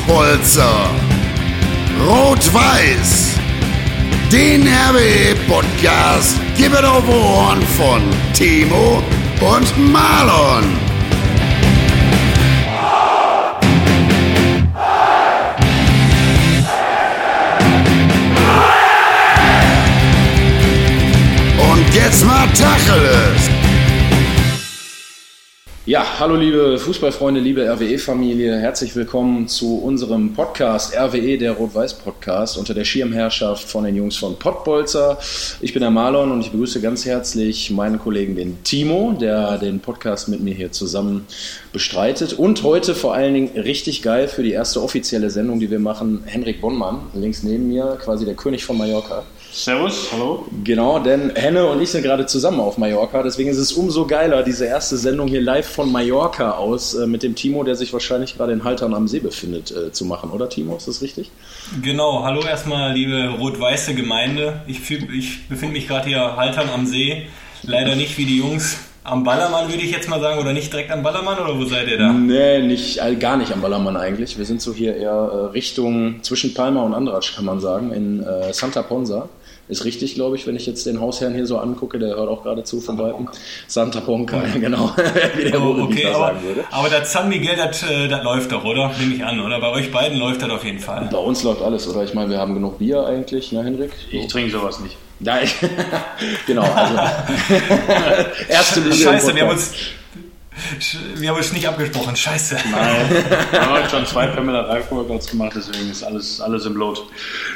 Pottbolzer. Rot-Weiß. Den RWE-Podcast gibt es auf Ohren von Timo und Marlon. Und jetzt mal Tacheles. Ja, hallo liebe Fußballfreunde, liebe RWE-Familie, herzlich willkommen zu unserem Podcast RWE, der Rot-Weiß-Podcast, unter der Schirmherrschaft von den Jungs von Pottbolzer. Ich bin der Marlon und ich begrüße ganz herzlich meinen Kollegen, den Timo, der den Podcast mit mir hier zusammen bestreitet. Und heute vor allen Dingen richtig geil für die erste offizielle Sendung, die wir machen, Henrik Bonnmann, links neben mir, quasi der König von Mallorca. Servus, hallo. Genau, denn Henne und ich sind gerade zusammen auf Mallorca, deswegen ist es umso geiler, diese erste Sendung hier live von Mallorca aus äh, mit dem Timo, der sich wahrscheinlich gerade in Haltern am See befindet, äh, zu machen, oder Timo? Ist das richtig? Genau, hallo erstmal, liebe rot-weiße Gemeinde. Ich, ich befinde mich gerade hier Haltern am See. Leider nicht wie die Jungs am Ballermann, würde ich jetzt mal sagen, oder nicht direkt am Ballermann, oder wo seid ihr da? Nee, nicht, äh, gar nicht am Ballermann eigentlich. Wir sind so hier eher äh, Richtung zwischen Palma und Andratsch, kann man sagen, in äh, Santa Ponsa. Ist richtig, glaube ich, wenn ich jetzt den Hausherrn hier so angucke, der hört auch gerade zu von Weitem. Santa Ponca, genau. Wie der oh, okay, aber, sagen würde. aber das San Miguel, das, äh, das läuft doch, oder? Nehme ich an, oder? Bei euch beiden läuft das auf jeden Fall. Bei uns läuft alles, oder? Ich meine, wir haben genug Bier eigentlich, ne, Henrik? Ich trinke sowas nicht. Ja, ich, genau. Also, erste Linie Scheiße, wir haben uns wir haben uns nicht abgesprochen, scheiße. Nein, wir haben heute schon zwei Pamela Reif-Workouts gemacht, deswegen ist alles, alles im Blut.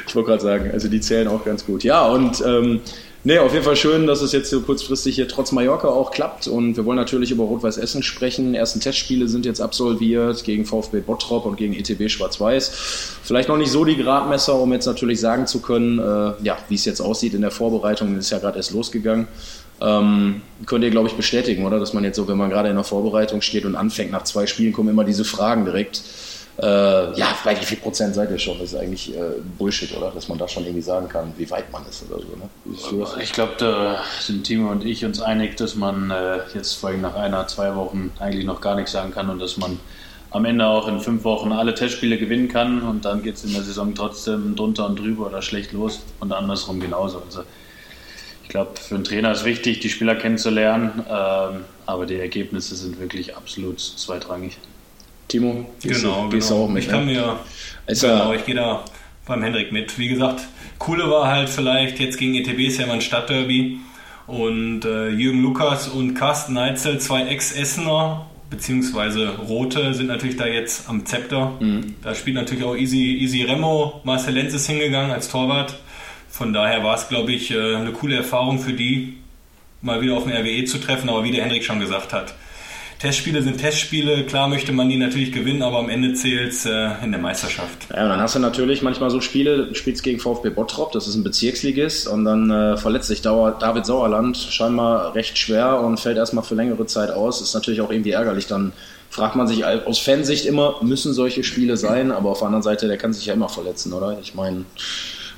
Ich wollte gerade sagen, also die zählen auch ganz gut. Ja, und ähm, nee, auf jeden Fall schön, dass es jetzt so kurzfristig hier trotz Mallorca auch klappt. Und wir wollen natürlich über Rot-Weiß Essen sprechen. Die ersten Testspiele sind jetzt absolviert gegen VfB Bottrop und gegen ETB Schwarz-Weiß. Vielleicht noch nicht so die Gradmesser, um jetzt natürlich sagen zu können, äh, ja, wie es jetzt aussieht in der Vorbereitung. ist ja gerade erst losgegangen. Ähm, könnt ihr, glaube ich, bestätigen, oder? Dass man jetzt so, wenn man gerade in der Vorbereitung steht und anfängt, nach zwei Spielen kommen immer diese Fragen direkt. Äh, ja, vielleicht wie viel Prozent seid ihr schon? Das ist eigentlich äh, Bullshit, oder? Dass man da schon irgendwie sagen kann, wie weit man ist oder so. Ne? Ich glaube, da sind Timo und ich uns einig, dass man äh, jetzt vor allem nach einer, zwei Wochen eigentlich noch gar nichts sagen kann und dass man am Ende auch in fünf Wochen alle Testspiele gewinnen kann und dann geht es in der Saison trotzdem drunter und drüber oder schlecht los und andersrum genauso. Also ich glaube, für einen Trainer ist wichtig, die Spieler kennenzulernen, ähm, aber die Ergebnisse sind wirklich absolut zweitrangig. Timo, gehst genau, du, gehst genau. auch mit? Ich kann ne? mir, also, genau, ich gehe da beim Hendrik mit. Wie gesagt, coole war halt vielleicht, jetzt gegen ETB ist ja immer ein Stadtderby und äh, Jürgen Lukas und Carsten Neitzel, zwei Ex-Essener, beziehungsweise Rote, sind natürlich da jetzt am Zepter. Mhm. Da spielt natürlich auch Easy, Easy Remo, Marcel Lenz ist hingegangen als Torwart. Von daher war es, glaube ich, äh, eine coole Erfahrung für die, mal wieder auf den RWE zu treffen. Aber wie der Henrik schon gesagt hat, Testspiele sind Testspiele. Klar möchte man die natürlich gewinnen, aber am Ende zählt es äh, in der Meisterschaft. Ja, und dann hast du natürlich manchmal so Spiele, du spielst gegen VfB Bottrop, das ist ein Bezirksligist, und dann äh, verletzt sich David Sauerland scheinbar recht schwer und fällt erstmal für längere Zeit aus. Ist natürlich auch irgendwie ärgerlich. Dann fragt man sich aus Fansicht immer, müssen solche Spiele sein, aber auf der anderen Seite, der kann sich ja immer verletzen, oder? Ich meine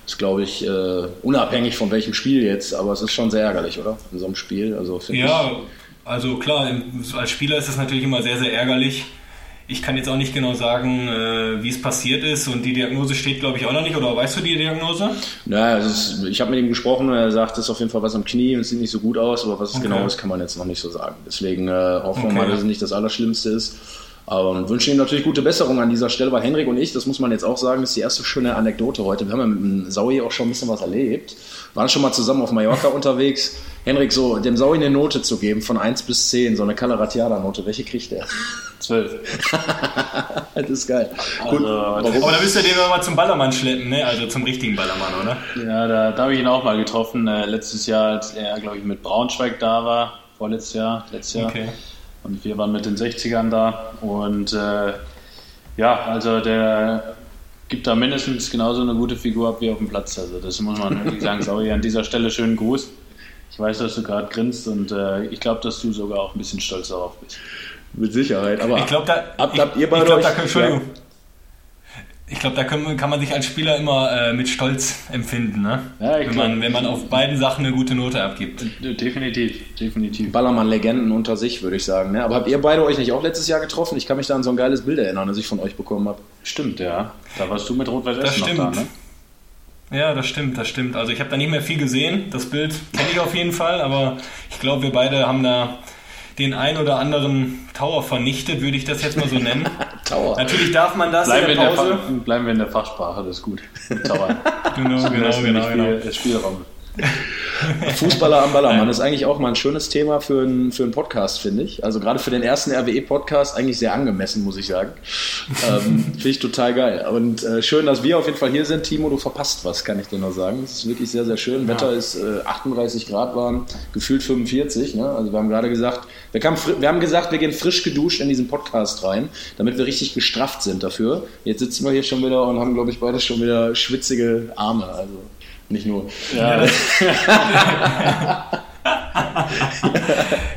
ist, glaube ich, äh, unabhängig von welchem Spiel jetzt, aber es ist schon sehr ärgerlich, oder? In so einem Spiel. Also, ja, also klar, als Spieler ist es natürlich immer sehr, sehr ärgerlich. Ich kann jetzt auch nicht genau sagen, äh, wie es passiert ist und die Diagnose steht, glaube ich, auch noch nicht. Oder weißt du die Diagnose? Naja, ist, ich habe mit ihm gesprochen und er sagt, es ist auf jeden Fall was am Knie und es sieht nicht so gut aus, aber was es okay. genau ist, kann man jetzt noch nicht so sagen. Deswegen äh, hoffen wir okay. mal, dass es nicht das Allerschlimmste ist. Aber wünschen ihm natürlich gute Besserung an dieser Stelle, weil Henrik und ich, das muss man jetzt auch sagen, ist die erste schöne Anekdote heute. Wir haben ja mit dem Saui auch schon ein bisschen was erlebt. Waren schon mal zusammen auf Mallorca unterwegs. Henrik, so dem Saui eine Note zu geben von 1 bis 10, so eine Calaratiada-Note, welche kriegt er? 12. das ist geil. Also, Gut, aber da müsst ihr den mal zum Ballermann schleppen, ne? Also zum richtigen Ballermann, oder? Ja, da, da habe ich ihn auch mal getroffen. Äh, letztes Jahr, als er, glaube ich, mit Braunschweig da war. Vorletztes Jahr, letztes Jahr. Okay. Und wir waren mit den 60ern da. Und äh, ja, also der gibt da mindestens genauso eine gute Figur ab wie auf dem Platz. Also das muss man wirklich sagen. Sorry, an dieser Stelle schönen Gruß. Ich weiß, dass du gerade grinst und äh, ich glaube, dass du sogar auch ein bisschen stolz darauf bist. Mit Sicherheit. Aber ich glaube, da, habt, habt ihr bei ich, ich glaub, da, Entschuldigung. Ja. Ich glaube, da können, kann man sich als Spieler immer äh, mit Stolz empfinden, ne? Ja, wenn, man, wenn man auf beiden Sachen eine gute Note abgibt. Definitiv, definitiv. Ballermann-Legenden unter sich, würde ich sagen. Ne? Aber habt ihr beide euch nicht auch letztes Jahr getroffen? Ich kann mich da an so ein geiles Bild erinnern, das ich von euch bekommen habe. Stimmt, ja. Da warst du mit Rot-Weiß Essen noch da, ne? Ja, das stimmt, das stimmt. Also ich habe da nicht mehr viel gesehen. Das Bild kenne ich auf jeden Fall, aber ich glaube, wir beide haben da den ein oder anderen Tower vernichtet, würde ich das jetzt mal so nennen. Tower. Natürlich darf man das bleiben in der Pause. In der bleiben wir in der Fachsprache, das ist gut. Tower. genau, genau, genau, genau. Spielraum. Fußballer am Ballermann ist eigentlich auch mal ein schönes Thema für einen, für einen Podcast, finde ich. Also gerade für den ersten RWE-Podcast eigentlich sehr angemessen, muss ich sagen. Ähm, finde ich total geil. Und äh, schön, dass wir auf jeden Fall hier sind. Timo, du verpasst was, kann ich dir nur sagen. Es ist wirklich sehr, sehr schön. Ja. Wetter ist äh, 38 Grad warm, gefühlt 45. Ne? Also wir haben gerade gesagt, wir, kamen, wir haben gesagt, wir gehen frisch geduscht in diesen Podcast rein, damit wir richtig gestrafft sind dafür. Jetzt sitzen wir hier schon wieder und haben, glaube ich, beide schon wieder schwitzige Arme. Also nicht nur. Ja,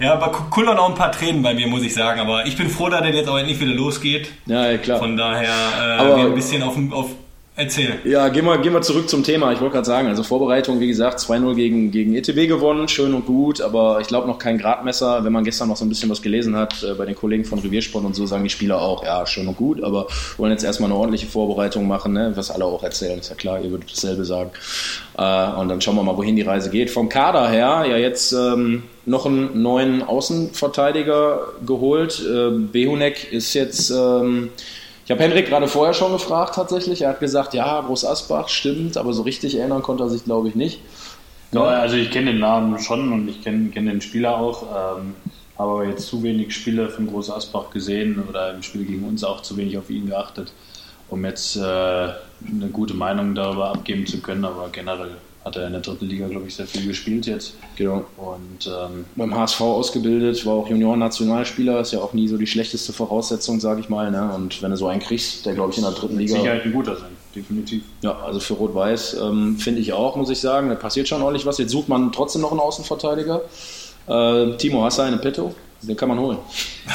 ja aber kullern auch ein paar Tränen bei mir, muss ich sagen. Aber ich bin froh, dass das jetzt auch endlich wieder losgeht. Ja, ja klar. Von daher äh, aber, ein bisschen auf, auf Erzähl. Ja, gehen wir, gehen wir zurück zum Thema. Ich wollte gerade sagen, also Vorbereitung, wie gesagt, 2-0 gegen, gegen ETB gewonnen, schön und gut, aber ich glaube noch kein Gradmesser. Wenn man gestern noch so ein bisschen was gelesen hat, äh, bei den Kollegen von Reviersport und so, sagen die Spieler auch, ja, schön und gut, aber wollen jetzt erstmal eine ordentliche Vorbereitung machen, ne? was alle auch erzählen, ist ja klar, ihr würdet dasselbe sagen. Äh, und dann schauen wir mal, wohin die Reise geht. Vom Kader her, ja, jetzt ähm, noch einen neuen Außenverteidiger geholt. Äh, Behunek ist jetzt. Ähm, ich habe Henrik gerade vorher schon gefragt tatsächlich. Er hat gesagt, ja, Groß Asbach stimmt, aber so richtig erinnern konnte er sich, glaube ich, nicht. Ja, also ich kenne den Namen schon und ich kenne kenn den Spieler auch. Ähm, habe aber jetzt zu wenig Spiele von Groß Asbach gesehen oder im Spiel gegen uns auch zu wenig auf ihn geachtet, um jetzt äh, eine gute Meinung darüber abgeben zu können. Aber generell hat er in der dritten Liga, glaube ich, sehr viel gespielt jetzt. Genau. Und ähm, beim HSV ausgebildet, war auch Junioren-Nationalspieler, ist ja auch nie so die schlechteste Voraussetzung, sage ich mal. Ne? Und wenn du so einen kriegst, der, glaube ich, in der dritten Liga. Sicherheit ein guter sein, definitiv. Ja, also für Rot-Weiß ähm, finde ich auch, muss ich sagen. Da passiert schon ordentlich was. Jetzt sucht man trotzdem noch einen Außenverteidiger. Äh, Timo, hast du einen Petto? Den kann man holen.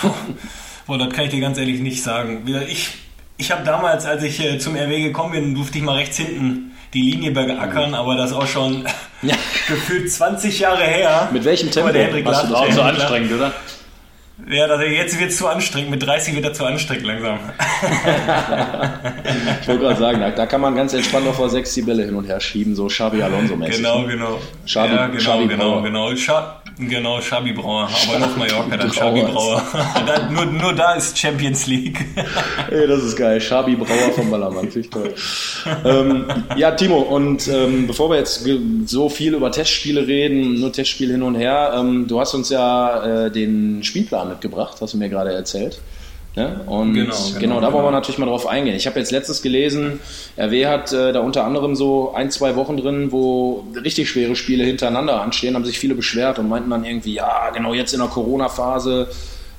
Boah, das kann ich dir ganz ehrlich nicht sagen. Ich, ich habe damals, als ich äh, zum RW gekommen bin, durfte ich mal rechts hinten die Linie beackern, aber das ist auch schon ja. gefühlt 20 Jahre her. Mit welchem Tempo? Der Hendrik Warst du auch so anstrengend, oder? Ja, das, jetzt wird es zu anstrengend. Mit 30 wird er zu anstrengend langsam. ich wollte gerade sagen, da, da, kann man ganz entspannt auf 6 die Bälle hin und her schieben, so Xabi Alonso-mäßig. Genau, ne? genau. Xabi, ja, genau, Xabi genau, genau. Scha genau, Xabi Brauer. Aber auf Mallorca dann Xabi Brauer. da, nur, nur da ist Champions League. Ey, das ist geil. Xabi Brauer vom Ballermann. Finde ich toll. ähm, ja, Timo, und ähm, bevor wir jetzt so viel über Testspiele reden, nur Testspiele hin und her, ähm, du hast uns ja äh, den Spielplan mitgebracht, hast du mir gerade erzählt. Ne? Und genau, genau, genau da wollen wir genau. natürlich mal drauf eingehen. Ich habe jetzt letztes gelesen, RW hat äh, da unter anderem so ein, zwei Wochen drin, wo richtig schwere Spiele hintereinander anstehen, haben sich viele beschwert und meinten dann irgendwie, ja, genau jetzt in der Corona-Phase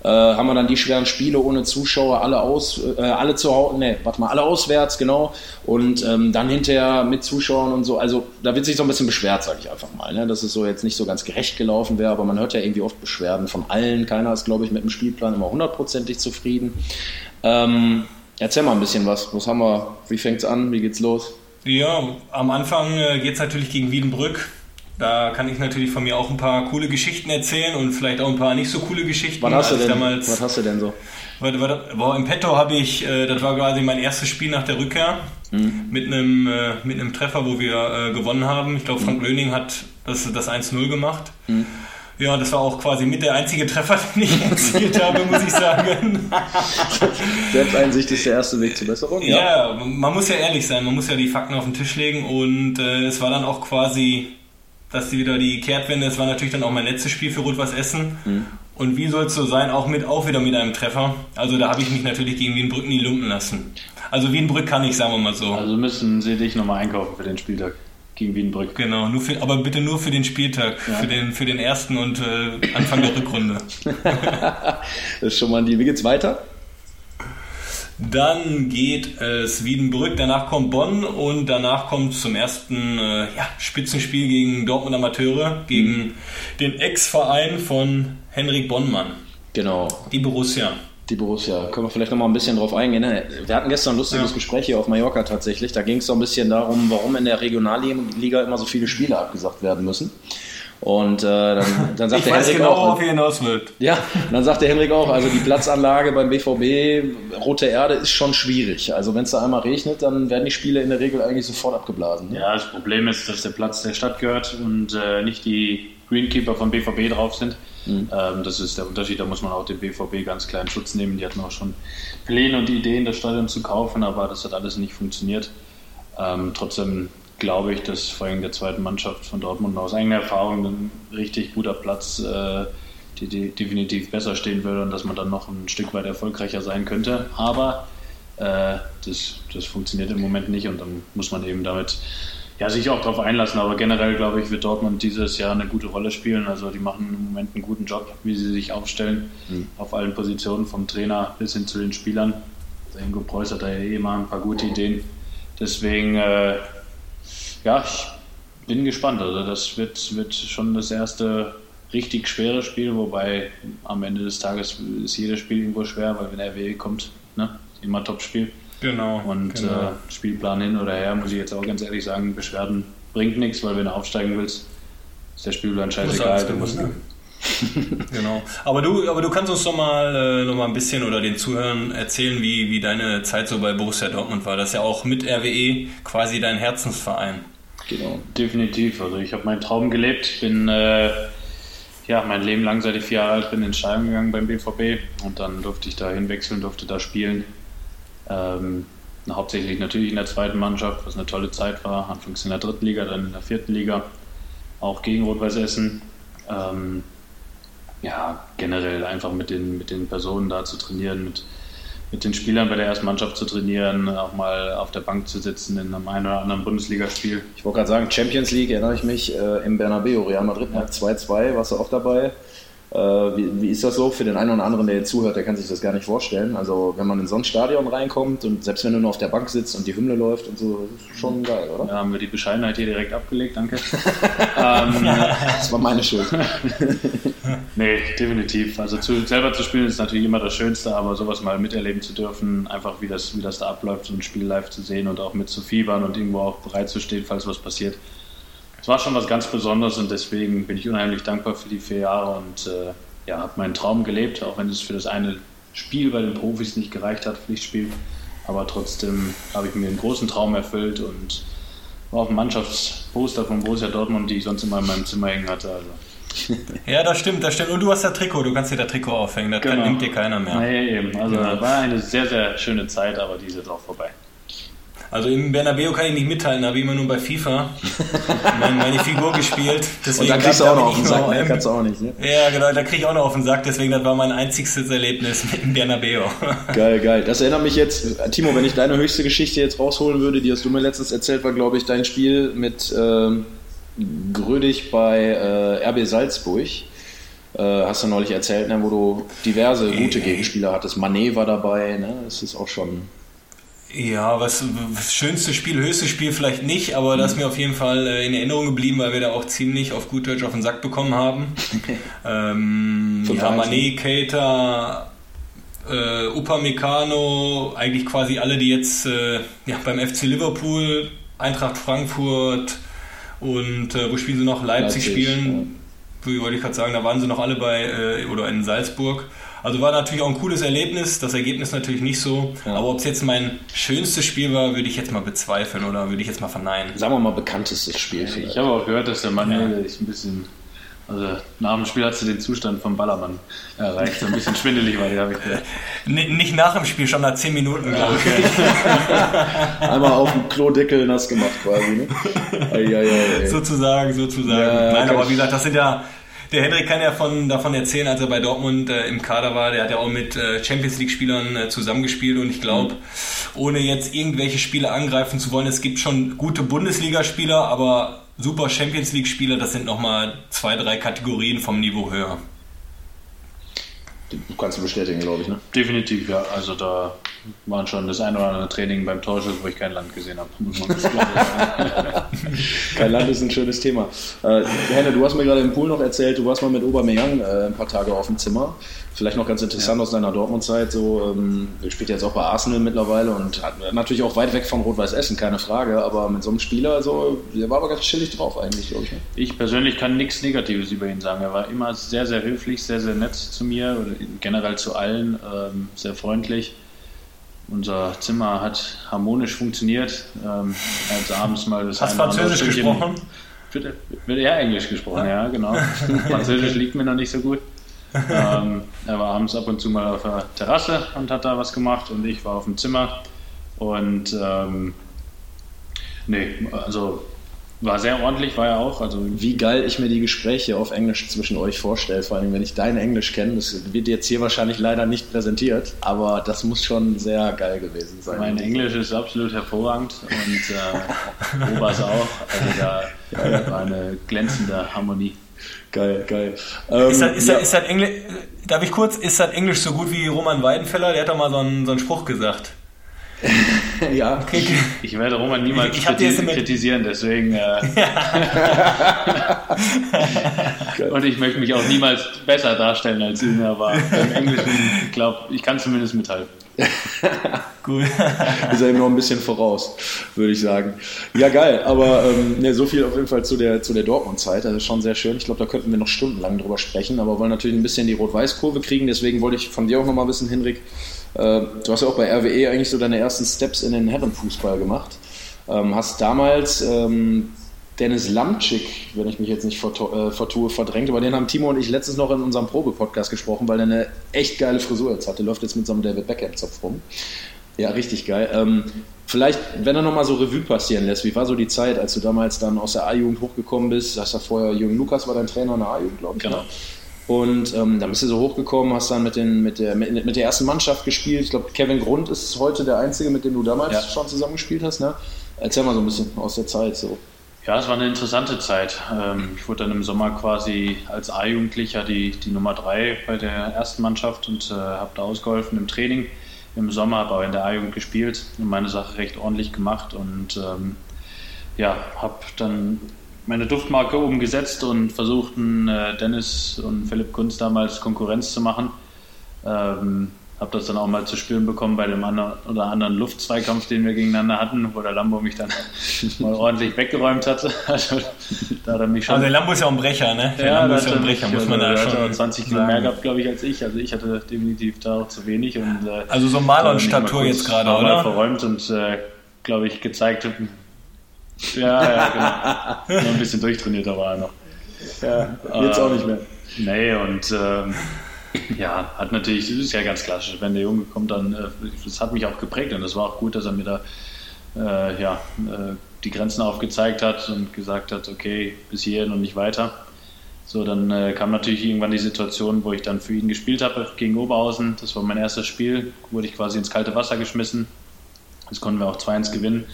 äh, haben wir dann die schweren Spiele ohne Zuschauer, alle aus, äh, alle zu Hause, ne, warte mal, alle auswärts, genau. Und ähm, dann hinterher mit Zuschauern und so. Also da wird sich so ein bisschen beschwert, sage ich einfach mal. Ne? Dass es so jetzt nicht so ganz gerecht gelaufen wäre, aber man hört ja irgendwie oft Beschwerden von allen. Keiner ist, glaube ich, mit dem Spielplan immer hundertprozentig zufrieden. Ähm, erzähl mal ein bisschen was. Was haben wir? Wie fängt's an? Wie geht's los? Ja, am Anfang äh, geht es natürlich gegen Wiedenbrück. Da kann ich natürlich von mir auch ein paar coole Geschichten erzählen und vielleicht auch ein paar nicht so coole Geschichten. Was hast, du denn, damals, was hast du denn so? Boah, Im Petto habe ich, äh, das war quasi mein erstes Spiel nach der Rückkehr mhm. mit, einem, äh, mit einem Treffer, wo wir äh, gewonnen haben. Ich glaube, Frank mhm. Löning hat das, das 1-0 gemacht. Mhm. Ja, das war auch quasi mit der einzige Treffer, den ich erzielt habe, muss ich sagen. Selbsteinsicht ist der erste Weg zur Besserung. Ja. ja, man muss ja ehrlich sein, man muss ja die Fakten auf den Tisch legen und äh, es war dann auch quasi dass sie wieder die Kehrtwende, das war natürlich dann auch mein letztes Spiel für Rot-Weiß Essen. Mhm. Und wie soll es so sein, auch mit auch wieder mit einem Treffer. Also da habe ich mich natürlich gegen Wienbrück nie lumpen lassen. Also Wienbrück kann ich, sagen wir mal so. Also müssen sie dich nochmal einkaufen für den Spieltag gegen Wienbrück. Genau, nur für, aber bitte nur für den Spieltag, ja. für, den, für den ersten und äh, Anfang der Rückrunde. das ist schon mal die. Wie geht's weiter? Dann geht es Wiedenbrück, danach kommt Bonn und danach kommt zum ersten äh, ja, Spitzenspiel gegen Dortmund Amateure, gegen mhm. den Ex-Verein von Henrik Bonnmann. Genau. Die Borussia. Die Borussia, können wir vielleicht noch mal ein bisschen drauf eingehen. Ne? Wir hatten gestern ein lustiges ja. Gespräch hier auf Mallorca tatsächlich. Da ging es so ein bisschen darum, warum in der Regionalliga immer so viele Spiele abgesagt werden müssen. Und äh, dann, dann sagt ich der weiß Henrik genau, auch. Auf hinaus wird. Ja, dann sagt der Henrik auch, also die Platzanlage beim BVB, Rote Erde, ist schon schwierig. Also wenn es da einmal regnet, dann werden die Spiele in der Regel eigentlich sofort abgeblasen. Ne? Ja, das Problem ist, dass der Platz der Stadt gehört und äh, nicht die Greenkeeper vom BVB drauf sind. Mhm. Ähm, das ist der Unterschied, da muss man auch den BVB ganz kleinen Schutz nehmen. Die hatten auch schon Pläne und Ideen, das Stadion zu kaufen, aber das hat alles nicht funktioniert. Ähm, trotzdem glaube ich, dass vor allem der zweiten Mannschaft von Dortmund aus eigener Erfahrung ein richtig guter Platz äh, die, die definitiv besser stehen würde und dass man dann noch ein Stück weit erfolgreicher sein könnte. Aber äh, das, das funktioniert im Moment nicht und dann muss man eben damit ja, sich auch darauf einlassen. Aber generell glaube ich, wird Dortmund dieses Jahr eine gute Rolle spielen. Also die machen im Moment einen guten Job, wie sie sich aufstellen mhm. auf allen Positionen, vom Trainer bis hin zu den Spielern. Ingo Preuß hat da ja eh immer ein paar gute Ideen. Deswegen äh, ja, ich bin gespannt. Also das wird, wird schon das erste richtig schwere Spiel, wobei am Ende des Tages ist jedes Spiel irgendwo schwer, weil wenn RWE kommt, ne, immer Top-Spiel. Genau. Und genau. Äh, Spielplan hin oder her, muss ich jetzt auch ganz ehrlich sagen, Beschwerden bringt nichts, weil wenn du aufsteigen willst, ist der Spielplan scheißegal. Du musst genau. Aber du, aber du kannst uns noch mal, äh, noch mal ein bisschen oder den Zuhörern erzählen, wie, wie deine Zeit so bei Borussia Dortmund war. Das ist ja auch mit RWE quasi dein Herzensverein. Genau, definitiv. Also ich habe meinen Traum gelebt, bin äh, ja mein Leben lang, seit ich vier Jahre alt bin, in Scheiben gegangen beim BVB und dann durfte ich da hinwechseln, durfte da spielen. Ähm, hauptsächlich natürlich in der zweiten Mannschaft, was eine tolle Zeit war. Anfangs in der dritten Liga, dann in der vierten Liga, auch gegen Rot-Weiß Essen. Ähm, ja, generell einfach mit den, mit den Personen da zu trainieren, mit, mit den Spielern bei der ersten Mannschaft zu trainieren, auch mal auf der Bank zu sitzen in einem einen oder anderen Bundesligaspiel. Ich wollte gerade sagen, Champions League erinnere ich mich äh, im Bernabeu, Real Madrid ja. 2-2, warst du auch dabei. Äh, wie, wie, ist das so für den einen oder anderen, der jetzt zuhört, der kann sich das gar nicht vorstellen. Also wenn man in so ein Stadion reinkommt und selbst wenn du nur auf der Bank sitzt und die Hymne läuft und so, ist schon geil, oder? Ja, haben wir die Bescheidenheit hier direkt abgelegt, danke. ähm, das war meine Schuld. nee, definitiv. Also zu, selber zu spielen ist natürlich immer das Schönste, aber sowas mal miterleben zu dürfen, einfach wie das, wie das da abläuft, so ein Spiel live zu sehen und auch mit zu fiebern und irgendwo auch bereit zu stehen, falls was passiert es war schon was ganz Besonderes und deswegen bin ich unheimlich dankbar für die vier Jahre und äh, ja, habe meinen Traum gelebt, auch wenn es für das eine Spiel bei den Profis nicht gereicht hat, Pflichtspiel. Aber trotzdem habe ich mir einen großen Traum erfüllt und war auf dem Mannschaftsposter von Borussia Dortmund, die ich sonst immer in meinem Zimmer hängen hatte. Also. Ja, das stimmt, das stimmt. Und du hast das Trikot, du kannst dir das Trikot aufhängen, das genau. nimmt dir keiner mehr. Nee, eben. Also genau. war eine sehr, sehr schöne Zeit, aber die ist jetzt auch vorbei. Also im Bernabeu kann ich nicht mithalten, habe ich immer nur bei FIFA meine, meine Figur gespielt. Deswegen Und da kriegst du auch noch auf den Sack, ne? kannst du auch nicht, ne? Ja, genau, da krieg ich auch noch auf den Sack, deswegen das war mein einziges Erlebnis mit dem Bernabeu. Geil, geil. Das erinnert mich jetzt, Timo, wenn ich deine höchste Geschichte jetzt rausholen würde, die hast du mir letztens erzählt, war glaube ich dein Spiel mit ähm, Grödig bei äh, RB Salzburg. Äh, hast du neulich erzählt, ne, wo du diverse gute Gegenspieler hattest. Manet war dabei, ne? Das ist auch schon ja, was, was schönste Spiel, höchste Spiel vielleicht nicht, aber das ist mir auf jeden Fall äh, in Erinnerung geblieben, weil wir da auch ziemlich auf gut Deutsch auf den Sack bekommen haben. ähm, ja, Mané, Keita, äh, Upamecano, eigentlich quasi alle, die jetzt äh, ja, beim FC Liverpool, Eintracht Frankfurt und äh, wo spielen sie noch? Leipzig, Leipzig spielen. Ja. Wie wollte ich gerade sagen, da waren sie noch alle bei äh, oder in Salzburg. Also war natürlich auch ein cooles Erlebnis, das Ergebnis natürlich nicht so. Ja. Aber ob es jetzt mein schönstes Spiel war, würde ich jetzt mal bezweifeln oder würde ich jetzt mal verneinen. Sagen wir mal bekanntestes Spiel. Ich habe auch gehört, dass der Mann ja. ein bisschen also nach dem Spiel hat sie den Zustand vom Ballermann erreicht. So ein bisschen schwindelig war die, habe ich gehört. Nicht nach dem Spiel, schon nach 10 Minuten, glaube ich. Einmal auf dem Klodeckel nass gemacht quasi. Ne? Ei, ei, ei, sozusagen, sozusagen. Ja, Nein, aber wie gesagt, das sind ja der Hendrik kann ja von, davon erzählen, als er bei Dortmund äh, im Kader war. Der hat ja auch mit äh, Champions League-Spielern äh, zusammengespielt und ich glaube, mhm. ohne jetzt irgendwelche Spiele angreifen zu wollen, es gibt schon gute Bundesligaspieler, aber super Champions League-Spieler, das sind nochmal zwei, drei Kategorien vom Niveau höher. Du kannst du bestätigen, glaube ich, ne? Definitiv, ja. Also da waren schon das ein oder andere Training beim Torschuss, wo ich kein Land gesehen habe, kein Land ist ein schönes Thema. Äh, Henne, du hast mir gerade im Pool noch erzählt, du warst mal mit Aubameyang äh, ein paar Tage auf dem Zimmer. Vielleicht noch ganz interessant ja. aus deiner Dortmund-Zeit. So, ähm, spielt jetzt auch bei Arsenal mittlerweile und hat natürlich auch weit weg von Rot-Weiß Essen, keine Frage. Aber mit so einem Spieler, so, der war aber ganz chillig drauf eigentlich, glaube ich. Ne? Ich persönlich kann nichts Negatives über ihn sagen. Er war immer sehr, sehr höflich, sehr, sehr nett zu mir oder generell zu allen, ähm, sehr freundlich. Unser Zimmer hat harmonisch funktioniert. Ähm, hat abends mal das Hast Französisch gesprochen? Bitte, wird ja Englisch gesprochen, ja, ja genau. Französisch liegt mir noch nicht so gut. ähm, er war abends ab und zu mal auf der Terrasse und hat da was gemacht und ich war auf dem Zimmer. Und ähm, nee, also war sehr ordentlich, war er auch. Also wie geil ich mir die Gespräche auf Englisch zwischen euch vorstelle, vor allem wenn ich dein Englisch kenne. Das wird jetzt hier wahrscheinlich leider nicht präsentiert, aber das muss schon sehr geil gewesen sein. Mein Englisch ist absolut hervorragend und äh, Obers auch. Also da ja, war eine glänzende Harmonie. Geil, geil. Ähm, ist das, ist ja. das, ist das Englisch, darf ich kurz, ist das Englisch so gut wie Roman Weidenfeller? Der hat doch mal so einen, so einen Spruch gesagt. ja. Okay. Ich werde Roman niemals ich, ich kriti kritisieren, deswegen. Äh und ich möchte mich auch niemals besser darstellen als ihn, aber im Englischen, ich glaube, ich kann zumindest mithalten. Cool. ist er ihm noch ein bisschen voraus, würde ich sagen. Ja, geil, aber ähm, ne, so viel auf jeden Fall zu der, zu der Dortmund-Zeit. Also schon sehr schön. Ich glaube, da könnten wir noch stundenlang drüber sprechen, aber wollen natürlich ein bisschen die Rot-Weiß-Kurve kriegen. Deswegen wollte ich von dir auch nochmal wissen, Henrik. Äh, du hast ja auch bei RWE eigentlich so deine ersten Steps in den Herrenfußball gemacht. Ähm, hast damals ähm, Dennis Lamczyk, wenn ich mich jetzt nicht äh, vertue, verdrängt. Aber den haben Timo und ich letztens noch in unserem Probe-Podcast gesprochen, weil er eine echt geile Frisur jetzt hat. Der läuft jetzt mit so einem David Beckham-Zopf rum. Ja, richtig geil. Ähm, vielleicht, wenn er nochmal so Revue passieren lässt, wie war so die Zeit, als du damals dann aus der A-Jugend hochgekommen bist? Hast ja vorher, Jürgen Lukas war dein Trainer in der A-Jugend, glaube ich. Genau. Ne? Und ähm, dann bist du so hochgekommen, hast dann mit, den, mit, der, mit, mit der ersten Mannschaft gespielt. Ich glaube, Kevin Grund ist heute der Einzige, mit dem du damals ja. schon zusammengespielt hast. Ne? Erzähl mal so ein bisschen aus der Zeit. So. Ja, es war eine interessante Zeit. Ähm, ich wurde dann im Sommer quasi als A-Jugendlicher die, die Nummer drei bei der ersten Mannschaft und äh, habe da ausgeholfen im Training. Im Sommer habe aber in der A-Jugend gespielt und meine Sache recht ordentlich gemacht und ähm, ja, habe dann meine Duftmarke umgesetzt und versucht, äh, Dennis und Philipp Kunz damals Konkurrenz zu machen. Ähm, habe das dann auch mal zu spüren bekommen bei dem anderen oder anderen Luftzweikampf, den wir gegeneinander hatten, wo der Lambo mich dann mal ordentlich weggeräumt hatte. Also, da hat er mich schon also der Lambo ist ja auch ein Brecher, ne? Der ja, Lambo ist ja ein Brecher, muss man da schon 20 Kilo mehr gehabt, glaube ich, als ich. Also ich hatte definitiv da auch zu wenig. Und, äh, also so Marlon-Statur jetzt gerade, oder? Verräumt und, äh, glaube ich, gezeigt. Ja, ja, genau. noch ein bisschen durchtrainierter war er noch. Ja, jetzt auch nicht mehr. Nee, und ähm, ja, hat natürlich, das ist ja ganz klassisch, wenn der Junge kommt, dann, äh, das hat mich auch geprägt und das war auch gut, dass er mir da äh, ja, äh, die Grenzen aufgezeigt hat und gesagt hat, okay, bis hierhin und nicht weiter. So, dann äh, kam natürlich irgendwann die Situation, wo ich dann für ihn gespielt habe gegen Oberhausen. Das war mein erstes Spiel, wurde ich quasi ins kalte Wasser geschmissen. Das konnten wir auch 2-1 gewinnen.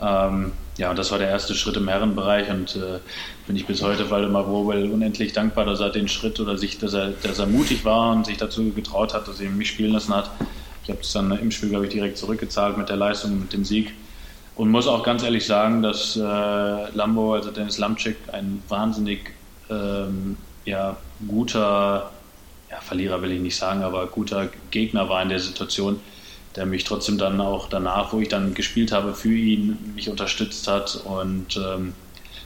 Ähm, ja, und das war der erste Schritt im Herrenbereich und äh, bin ich bis heute Waldemar Wobel unendlich dankbar, dass er den Schritt oder sich, dass er, dass er mutig war und sich dazu getraut hat, dass er mich spielen lassen hat. Ich habe es dann im Spiel, glaube ich, direkt zurückgezahlt mit der Leistung, mit dem Sieg. Und muss auch ganz ehrlich sagen, dass äh, Lambo, also Dennis Lamczyk, ein wahnsinnig ähm, ja, guter, ja, Verlierer will ich nicht sagen, aber guter Gegner war in der Situation der mich trotzdem dann auch danach, wo ich dann gespielt habe, für ihn mich unterstützt hat und ähm,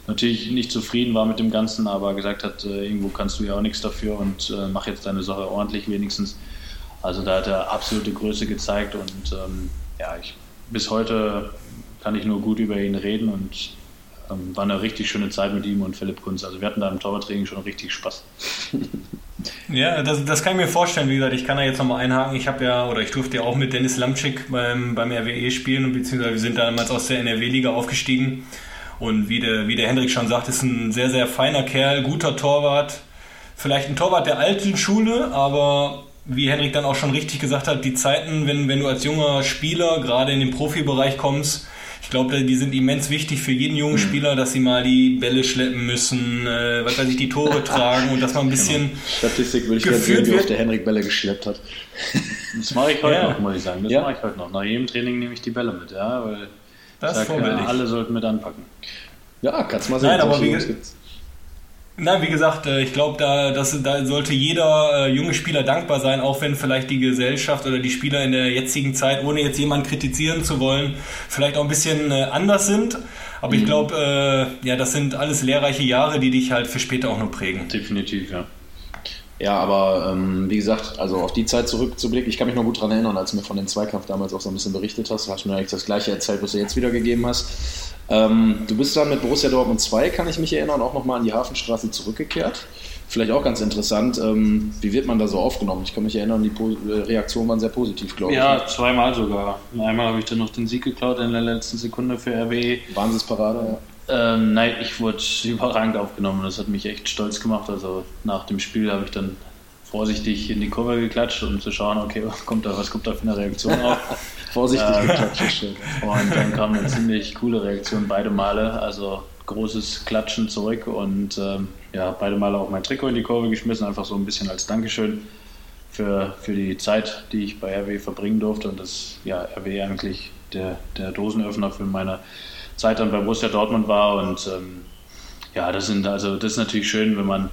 natürlich nicht zufrieden war mit dem Ganzen, aber gesagt hat, äh, irgendwo kannst du ja auch nichts dafür und äh, mach jetzt deine Sache ordentlich wenigstens. Also da hat er absolute Größe gezeigt und ähm, ja, ich, bis heute kann ich nur gut über ihn reden und ähm, war eine richtig schöne Zeit mit ihm und Philipp Kunz. Also wir hatten da im Torwarttraining schon richtig Spaß. Ja, das, das kann ich mir vorstellen. Wie gesagt, ich kann da jetzt nochmal einhaken. Ich habe ja, oder ich durfte ja auch mit Dennis Lamczyk beim, beim RWE spielen, beziehungsweise wir sind damals aus der NRW-Liga aufgestiegen. Und wie der, wie der Hendrik schon sagt, ist ein sehr, sehr feiner Kerl, guter Torwart. Vielleicht ein Torwart der alten Schule, aber wie Henrik dann auch schon richtig gesagt hat, die Zeiten, wenn, wenn du als junger Spieler gerade in den Profibereich kommst, ich glaube, die sind immens wichtig für jeden jungen mhm. Spieler, dass sie mal die Bälle schleppen müssen, äh, was weiß ich, die Tore tragen und dass man ein bisschen. Genau. Statistik würde ich gerne sehen, wie oft der Henrik Bälle geschleppt hat. Das mache ich heute ja. noch, muss ich sagen. Das ja. mache ich heute noch. Nach jedem Training nehme ich die Bälle mit, ja, weil das sag, äh, alle sollten mit anpacken. Ja, kannst mal sehen. Nein, aber wie, gibt's. Na, wie gesagt, äh, ich glaube, da, da sollte jeder äh, junge Spieler dankbar sein, auch wenn vielleicht die Gesellschaft oder die Spieler in der jetzigen Zeit, ohne jetzt jemanden kritisieren zu wollen, vielleicht auch ein bisschen äh, anders sind. Aber mhm. ich glaube, äh, ja, das sind alles lehrreiche Jahre, die dich halt für später auch noch prägen. Definitiv, ja. Ja, aber ähm, wie gesagt, also auf die Zeit zurückzublicken, ich kann mich noch gut daran erinnern, als du mir von dem Zweikampf damals auch so ein bisschen berichtet hast, hast du mir eigentlich das gleiche erzählt, was du jetzt wiedergegeben hast. Ähm, du bist dann mit Borussia Dortmund 2, kann ich mich erinnern, auch nochmal an die Hafenstraße zurückgekehrt. Vielleicht auch ganz interessant, ähm, wie wird man da so aufgenommen? Ich kann mich erinnern, die po äh, Reaktionen waren sehr positiv, glaube ich. Ja, ne? zweimal sogar. Einmal habe ich dann noch den Sieg geklaut in der letzten Sekunde für RW. Wahnsinnsparade, ja. Ähm, nein, ich wurde überragend aufgenommen. Das hat mich echt stolz gemacht. Also nach dem Spiel habe ich dann vorsichtig in die Kurve geklatscht, um zu schauen, okay, was kommt da, was kommt da für eine Reaktion auf. Vorsichtig äh, geklatscht. Und dann kam eine ziemlich coole Reaktion beide Male. Also großes Klatschen zurück und ähm, ja, beide Male auch mein Trikot in die Kurve geschmissen, einfach so ein bisschen als Dankeschön für, für die Zeit, die ich bei RW verbringen durfte und das ja RW eigentlich der, der Dosenöffner für meine Zeit dann bei Borussia Dortmund war und ähm, ja, das sind also das ist natürlich schön, wenn man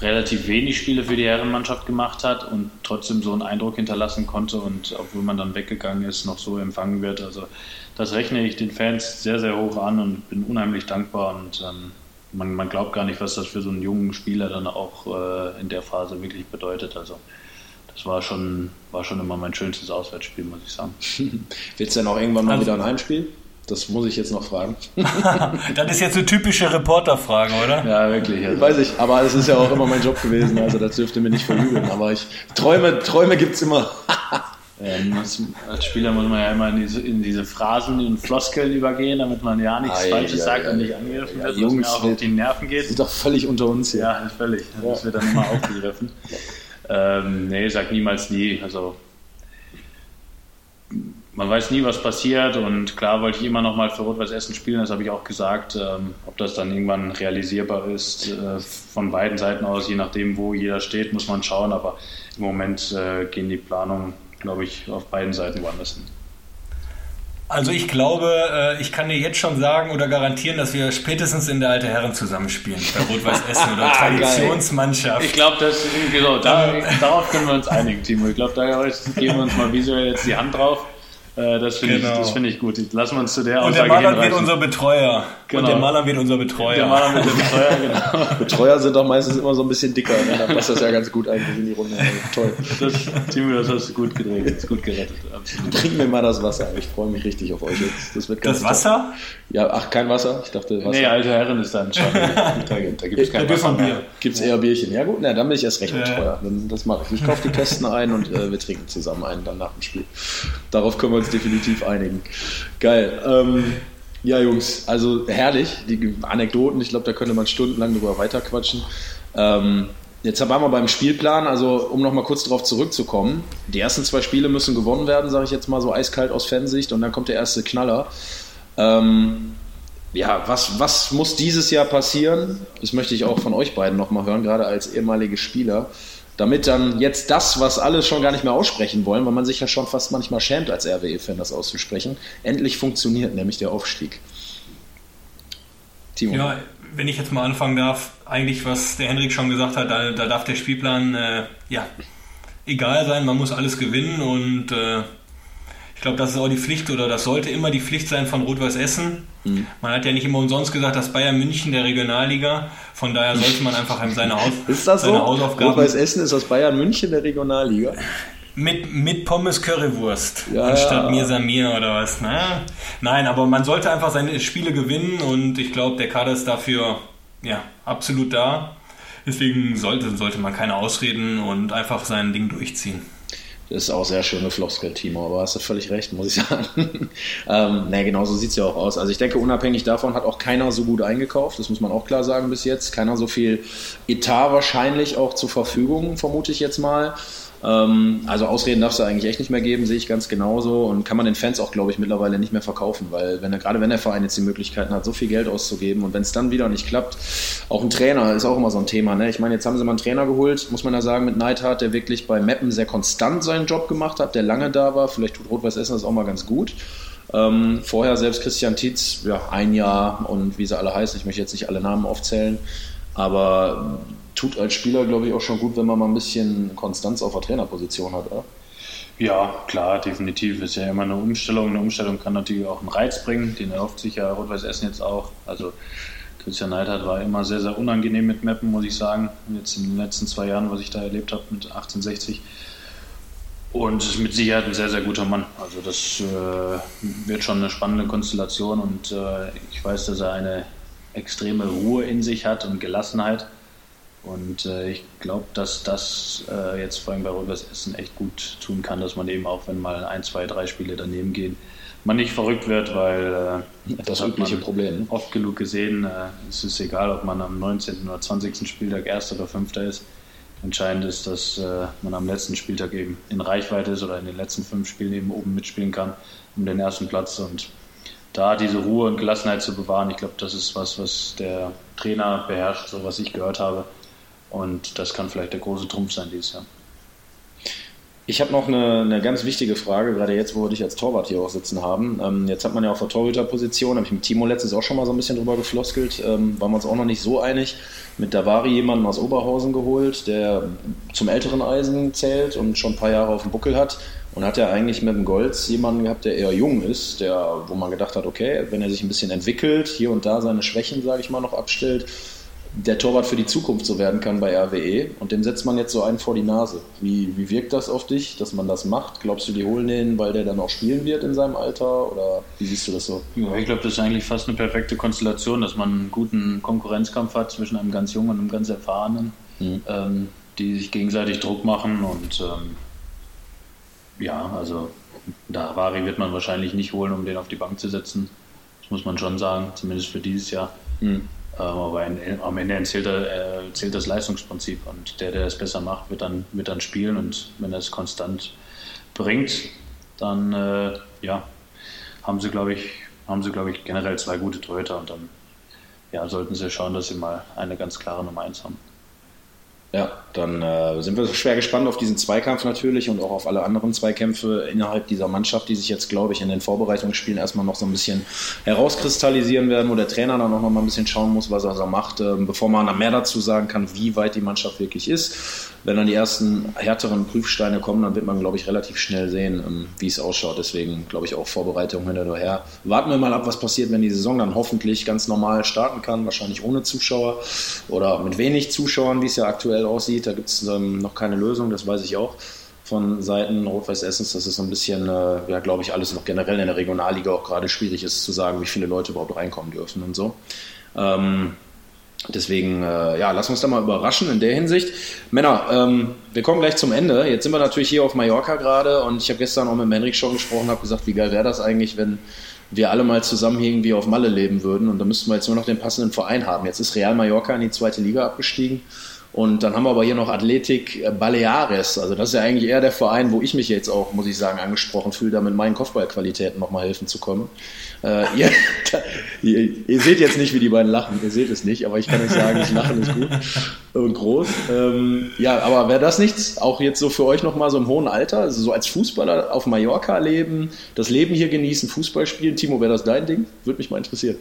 relativ wenig Spiele für die Herrenmannschaft gemacht hat und trotzdem so einen Eindruck hinterlassen konnte und obwohl man dann weggegangen ist, noch so empfangen wird. Also das rechne ich den Fans sehr, sehr hoch an und bin unheimlich dankbar und ähm, man, man, glaubt gar nicht, was das für so einen jungen Spieler dann auch äh, in der Phase wirklich bedeutet. Also das war schon, war schon immer mein schönstes Auswärtsspiel, muss ich sagen. Willst du denn auch irgendwann mal also, wieder ein Heimspiel? Das muss ich jetzt noch fragen. das ist jetzt eine typische Reporterfrage, oder? Ja, wirklich. Also. Weiß ich, aber es ist ja auch immer mein Job gewesen, also das dürfte mir nicht verübeln. Aber ich, Träume, Träume gibt es immer. ähm, als, als, Spieler muss man ja immer in diese, in diese Phrasen und Floskeln übergehen, damit man ja nichts ah, Falsches ja, sagt ja, und nicht angegriffen wird, ja, was mir auch auf die Nerven geht. Ist doch völlig unter uns hier. Ja, völlig. Das wird dann immer aufgegriffen. ähm, nee, sag niemals nie. Also man weiß nie, was passiert und klar wollte ich immer noch mal für Rot-Weiß Essen spielen, das habe ich auch gesagt. Ähm, ob das dann irgendwann realisierbar ist, äh, von beiden Seiten aus, je nachdem, wo jeder steht, muss man schauen, aber im Moment äh, gehen die Planungen, glaube ich, auf beiden Seiten woanders hin. Also ich glaube, äh, ich kann dir jetzt schon sagen oder garantieren, dass wir spätestens in der Alte Herren zusammenspielen, bei Rot-Weiß Essen oder Traditionsmannschaft. Ich glaube, das genau, da, darauf können wir uns einigen, Timo. Ich glaube, da geben wir uns mal visuell jetzt die Hand drauf. Äh, das finde genau. ich, find ich gut. Lassen wir uns zu der Und der Maler wird unser Betreuer. Genau. Und der Maler wird unser Betreuer. Der Maler wird der Betreuer, genau. Betreuer sind doch meistens immer so ein bisschen dicker. Ne? Dann passt das ja ganz gut eigentlich in die Runde. Toll. Das, Timo, das hast du gut gedreht. Das ist gut gerettet. Absolut. Trink mir mal das Wasser. Ich freue mich richtig auf euch jetzt. Das, wird ganz das Wasser? Ja, ach, kein Wasser? Ich dachte Wasser. Nee, alte Herren ist dann schon. da da gibt es kein Wasser. Bier. Gibt es eher Bierchen. Ja gut, na, dann bin ich erst recht Betreuer. Das mache ich. Ich kaufe die Kästen ein und äh, wir trinken zusammen einen dann nach dem Spiel. Darauf können wir uns definitiv einigen. Geil. Ähm, ja, Jungs, also herrlich, die Anekdoten, ich glaube, da könnte man stundenlang drüber weiterquatschen. Ähm, jetzt waren wir beim Spielplan, also um nochmal kurz darauf zurückzukommen. Die ersten zwei Spiele müssen gewonnen werden, sage ich jetzt mal so eiskalt aus Fansicht, und dann kommt der erste Knaller. Ähm, ja, was, was muss dieses Jahr passieren? Das möchte ich auch von euch beiden nochmal hören, gerade als ehemalige Spieler damit dann jetzt das, was alle schon gar nicht mehr aussprechen wollen, weil man sich ja schon fast manchmal schämt als RWE-Fan, das auszusprechen, endlich funktioniert, nämlich der Aufstieg. Timo. Ja, wenn ich jetzt mal anfangen darf, eigentlich was der Henrik schon gesagt hat, da, da darf der Spielplan äh, ja egal sein, man muss alles gewinnen und äh, glaube, das ist auch die Pflicht oder das sollte immer die Pflicht sein von Rot-Weiß Essen. Mhm. Man hat ja nicht immer umsonst gesagt, dass Bayern München der Regionalliga. Von daher sollte man einfach seine, Haus ist das seine so? Hausaufgaben. Rot-Weiß Essen ist aus Bayern München der Regionalliga. Mit, mit Pommes Currywurst ja, anstatt ja. Mir Samir oder was. Naja. Nein, aber man sollte einfach seine Spiele gewinnen und ich glaube, der Kader ist dafür ja, absolut da. Deswegen sollte, sollte man keine Ausreden und einfach sein Ding durchziehen. Das ist auch sehr schöne Floskel, Timo, aber hast du völlig recht, muss ich sagen. ähm, ne, genau so sieht es ja auch aus. Also ich denke, unabhängig davon hat auch keiner so gut eingekauft, das muss man auch klar sagen bis jetzt. Keiner so viel Etat wahrscheinlich auch zur Verfügung, vermute ich jetzt mal. Ähm, also Ausreden darfst du eigentlich echt nicht mehr geben, sehe ich ganz genauso und kann man den Fans auch, glaube ich, mittlerweile nicht mehr verkaufen, weil wenn er, gerade wenn der Verein jetzt die Möglichkeiten hat, so viel Geld auszugeben und wenn es dann wieder nicht klappt, auch ein Trainer ist auch immer so ein Thema. Ne? Ich meine, jetzt haben sie mal einen Trainer geholt, muss man ja sagen, mit Neidhardt, der wirklich bei Meppen sehr konstant seinen Job gemacht hat, der lange da war. Vielleicht tut Rot-Weiß Essen das auch mal ganz gut. Ähm, vorher selbst Christian Tietz, ja, ein Jahr und wie sie alle heißen, ich möchte jetzt nicht alle Namen aufzählen, aber tut als Spieler, glaube ich, auch schon gut, wenn man mal ein bisschen Konstanz auf der Trainerposition hat, oder? Ja, klar, definitiv. Ist ja immer eine Umstellung. Eine Umstellung kann natürlich auch einen Reiz bringen. Den erhofft sich ja Rot-Weiß Essen jetzt auch. Also Christian Neidhardt war immer sehr, sehr unangenehm mit Mappen, muss ich sagen. Jetzt in den letzten zwei Jahren, was ich da erlebt habe mit 1860. Und mit Sicherheit ein sehr, sehr guter Mann. Also das äh, wird schon eine spannende Konstellation und äh, ich weiß, dass er eine extreme Ruhe in sich hat und Gelassenheit. Und äh, ich glaube, dass das äh, jetzt vor allem bei Rot-Weiß Essen echt gut tun kann, dass man eben auch, wenn mal ein, zwei, drei Spiele daneben gehen, man nicht verrückt wird, weil äh, das, das übliche Problem. Oft genug gesehen. Äh, es ist egal, ob man am 19. oder 20. Spieltag Erster oder Fünfter ist. Entscheidend ist, dass äh, man am letzten Spieltag eben in Reichweite ist oder in den letzten fünf Spielen eben oben mitspielen kann um den ersten Platz. Und da diese Ruhe und Gelassenheit zu bewahren, ich glaube, das ist was, was der Trainer beherrscht, so was ich gehört habe. Und das kann vielleicht der große Trumpf sein dieses Jahr. Ich habe noch eine, eine, ganz wichtige Frage, gerade jetzt, wo wir dich als Torwart hier auch sitzen haben. Ähm, jetzt hat man ja auf der Torhüterposition, habe ich mit Timo letztens auch schon mal so ein bisschen drüber gefloskelt, ähm, waren wir uns auch noch nicht so einig. Mit Davari jemanden aus Oberhausen geholt, der zum älteren Eisen zählt und schon ein paar Jahre auf dem Buckel hat. Und hat ja eigentlich mit dem Golz jemanden gehabt, der eher jung ist, der, wo man gedacht hat, okay, wenn er sich ein bisschen entwickelt, hier und da seine Schwächen, sage ich mal, noch abstellt, der Torwart für die Zukunft so werden kann bei RWE und dem setzt man jetzt so einen vor die Nase. Wie, wie wirkt das auf dich, dass man das macht? Glaubst du, die holen den, weil der dann auch spielen wird in seinem Alter oder wie siehst du das so? Ja, ich glaube, das ist eigentlich fast eine perfekte Konstellation, dass man einen guten Konkurrenzkampf hat zwischen einem ganz jungen und einem ganz erfahrenen, mhm. ähm, die sich gegenseitig Druck machen und ähm, ja, also Davari wird man wahrscheinlich nicht holen, um den auf die Bank zu setzen. Das muss man schon sagen, zumindest für dieses Jahr. Mhm. Ähm, aber am Ende zählt, er, zählt, das Leistungsprinzip. Und der, der es besser macht, wird dann, wird dann spielen. Und wenn er es konstant bringt, dann äh, ja, haben sie, glaube ich, haben sie, glaube ich, generell zwei gute Torhüter. Und dann ja, sollten sie schauen, dass sie mal eine ganz klare Nummer 1 haben. Ja, dann äh, sind wir schwer gespannt auf diesen Zweikampf natürlich und auch auf alle anderen Zweikämpfe innerhalb dieser Mannschaft, die sich jetzt, glaube ich, in den Vorbereitungsspielen erstmal noch so ein bisschen herauskristallisieren werden, wo der Trainer dann auch noch mal ein bisschen schauen muss, was er so macht, äh, bevor man dann mehr dazu sagen kann, wie weit die Mannschaft wirklich ist. Wenn dann die ersten härteren Prüfsteine kommen, dann wird man, glaube ich, relativ schnell sehen, ähm, wie es ausschaut. Deswegen, glaube ich, auch Vorbereitung hinterher. Warten wir mal ab, was passiert, wenn die Saison dann hoffentlich ganz normal starten kann, wahrscheinlich ohne Zuschauer oder mit wenig Zuschauern, wie es ja aktuell aktuell aussieht. Da gibt es ähm, noch keine Lösung, das weiß ich auch von Seiten Rot-Weiß Essens, dass es so ein bisschen, äh, ja, glaube ich, alles noch generell in der Regionalliga auch gerade schwierig ist zu sagen, wie viele Leute überhaupt reinkommen dürfen und so. Ähm, deswegen, äh, ja, lass uns da mal überraschen in der Hinsicht. Männer, ähm, wir kommen gleich zum Ende. Jetzt sind wir natürlich hier auf Mallorca gerade und ich habe gestern auch mit Henrik schon gesprochen, habe gesagt, wie geil wäre das eigentlich, wenn wir alle mal zusammen irgendwie auf Malle leben würden und da müssten wir jetzt nur noch den passenden Verein haben. Jetzt ist Real Mallorca in die zweite Liga abgestiegen und dann haben wir aber hier noch Athletik Baleares. Also das ist ja eigentlich eher der Verein, wo ich mich jetzt auch, muss ich sagen, angesprochen fühle, da mit meinen Kopfballqualitäten nochmal helfen zu kommen. Äh, ihr, ihr, ihr, seht jetzt nicht, wie die beiden lachen. Ihr seht es nicht, aber ich kann euch sagen, das Lachen ist gut und groß. Ähm, ja, aber wäre das nichts? Auch jetzt so für euch nochmal so im hohen Alter? Also so als Fußballer auf Mallorca leben, das Leben hier genießen, Fußball spielen. Timo, wäre das dein Ding? Würde mich mal interessieren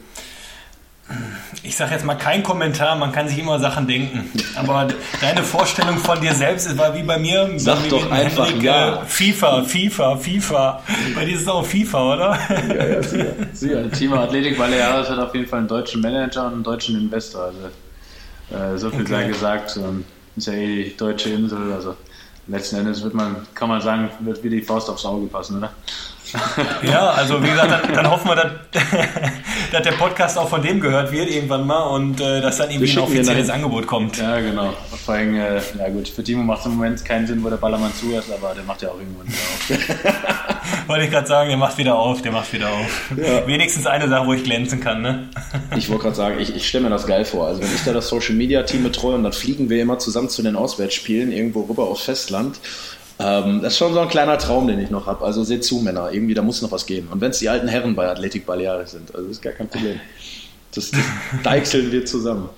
ich sage jetzt mal kein Kommentar, man kann sich immer Sachen denken. Aber deine Vorstellung von dir selbst war wie bei mir. Sag doch einfach Henrik, ja. Äh, FIFA, FIFA, FIFA. Bei dir ist es auch FIFA, oder? Ja, ja, sicher. sicher. Team Athletik Baleares hat auf jeden Fall einen deutschen Manager und einen deutschen Investor. Also äh, so viel okay. sei gesagt. Ähm, ist ja eh die deutsche Insel. Also letzten Endes wird man, kann man sagen, wird wie die Faust aufs Auge passen, oder? ja, also wie gesagt, dann, dann hoffen wir, dass, dass, der Podcast auch von dem gehört wird irgendwann mal und äh, dass dann irgendwie ein offizielles Angebot kommt. Ja, genau. Vor allem, äh, ja gut, für Timo macht es im Moment keinen Sinn, wo der Ballermann zu ist, aber der macht ja auch irgendwann wieder auf. Wollte ich gerade sagen, der macht wieder auf, der macht wieder auf. Ja. Wenigstens eine Sache, wo ich glänzen kann, ne? ich wollte gerade sagen, ich, ich stelle mir das geil vor. Also wenn ich da das Social Media Team betreue und dann fliegen wir immer zusammen zu den Auswärtsspielen irgendwo rüber aufs Festland Ähm, das ist schon so ein kleiner Traum, den ich noch habe. Also seht zu, Männer, irgendwie da muss noch was gehen. Und wenn es die alten Herren bei Athletic Balearic sind, also ist gar kein Problem. Das, das deichseln wir zusammen.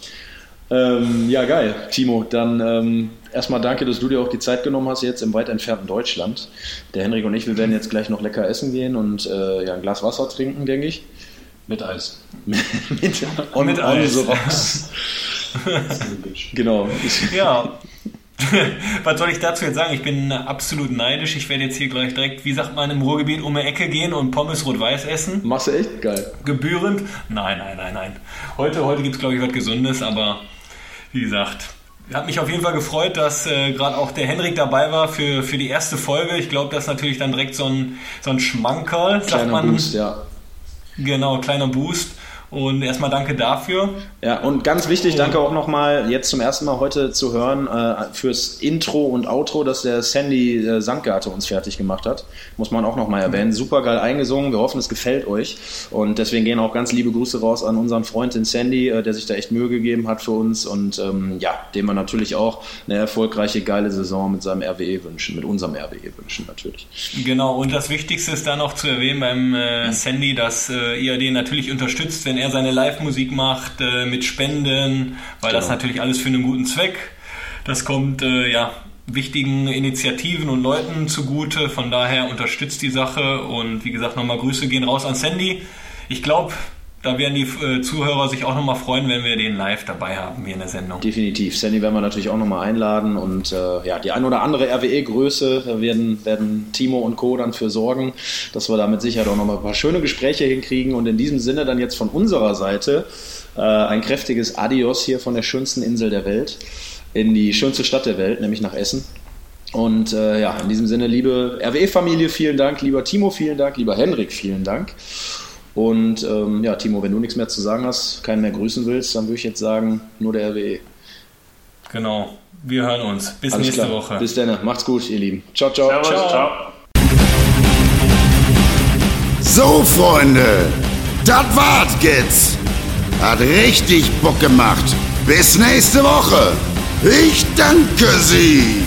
Ähm, ja, geil, Timo. Dann ähm, erstmal danke, dass du dir auch die Zeit genommen hast, jetzt im weit entfernten Deutschland. Der Henrik und ich, wir werden jetzt gleich noch lecker essen gehen und äh, ja, ein Glas Wasser trinken, denke ich. Mit Eis. mit, on, mit on Eis. the rocks. genau. Ja. Was soll ich dazu jetzt sagen? Ich bin absolut neidisch. Ich werde jetzt hier gleich direkt, wie sagt man, im Ruhrgebiet um die Ecke gehen und Pommes rot-weiß essen. Machst du echt? Geil. Gebührend? Nein, nein, nein, nein. Heute, heute gibt es, glaube ich, was Gesundes, aber wie gesagt, hat mich auf jeden Fall gefreut, dass äh, gerade auch der Henrik dabei war für, für die erste Folge. Ich glaube, das ist natürlich dann direkt so ein, so ein Schmankerl, sagt man. Boost, ja. Genau, kleiner Boost. Und erstmal danke dafür. Ja, und ganz wichtig, danke auch nochmal jetzt zum ersten Mal heute zu hören äh, fürs Intro und Outro, dass der Sandy äh, Sandgarte uns fertig gemacht hat. Muss man auch nochmal erwähnen. Mhm. Super geil eingesungen. Wir hoffen, es gefällt euch. Und deswegen gehen auch ganz liebe Grüße raus an unseren Freund, den Sandy, äh, der sich da echt Mühe gegeben hat für uns. Und ähm, ja, dem wir natürlich auch eine erfolgreiche, geile Saison mit seinem RWE wünschen, mit unserem RWE wünschen natürlich. Genau, und das Wichtigste ist da noch zu erwähnen beim äh, Sandy, dass äh, ihr den natürlich unterstützt, wenn er er seine Live-Musik macht äh, mit Spenden, weil genau. das natürlich alles für einen guten Zweck. Das kommt äh, ja wichtigen Initiativen und Leuten zugute. Von daher unterstützt die Sache und wie gesagt nochmal Grüße gehen raus an Sandy. Ich glaube, da werden die äh, Zuhörer sich auch nochmal freuen, wenn wir den live dabei haben hier in der Sendung. Definitiv. Sandy werden wir natürlich auch nochmal einladen und äh, ja, die ein oder andere RWE-Größe werden, werden Timo und Co. dann für sorgen, dass wir da mit Sicherheit auch nochmal ein paar schöne Gespräche hinkriegen und in diesem Sinne dann jetzt von unserer Seite äh, ein kräftiges Adios hier von der schönsten Insel der Welt in die schönste Stadt der Welt, nämlich nach Essen. Und äh, ja, in diesem Sinne, liebe RWE-Familie, vielen Dank, lieber Timo, vielen Dank, lieber Henrik, vielen Dank. Und ähm, ja, Timo, wenn du nichts mehr zu sagen hast, keinen mehr grüßen willst, dann würde ich jetzt sagen, nur der RWE. Genau. Wir hören uns. Bis Alles nächste klar. Woche. Bis dann. Macht's gut, ihr Lieben. Ciao, ciao. Servus, ciao. ciao. So, Freunde. Das war's jetzt. Hat richtig Bock gemacht. Bis nächste Woche. Ich danke Sie.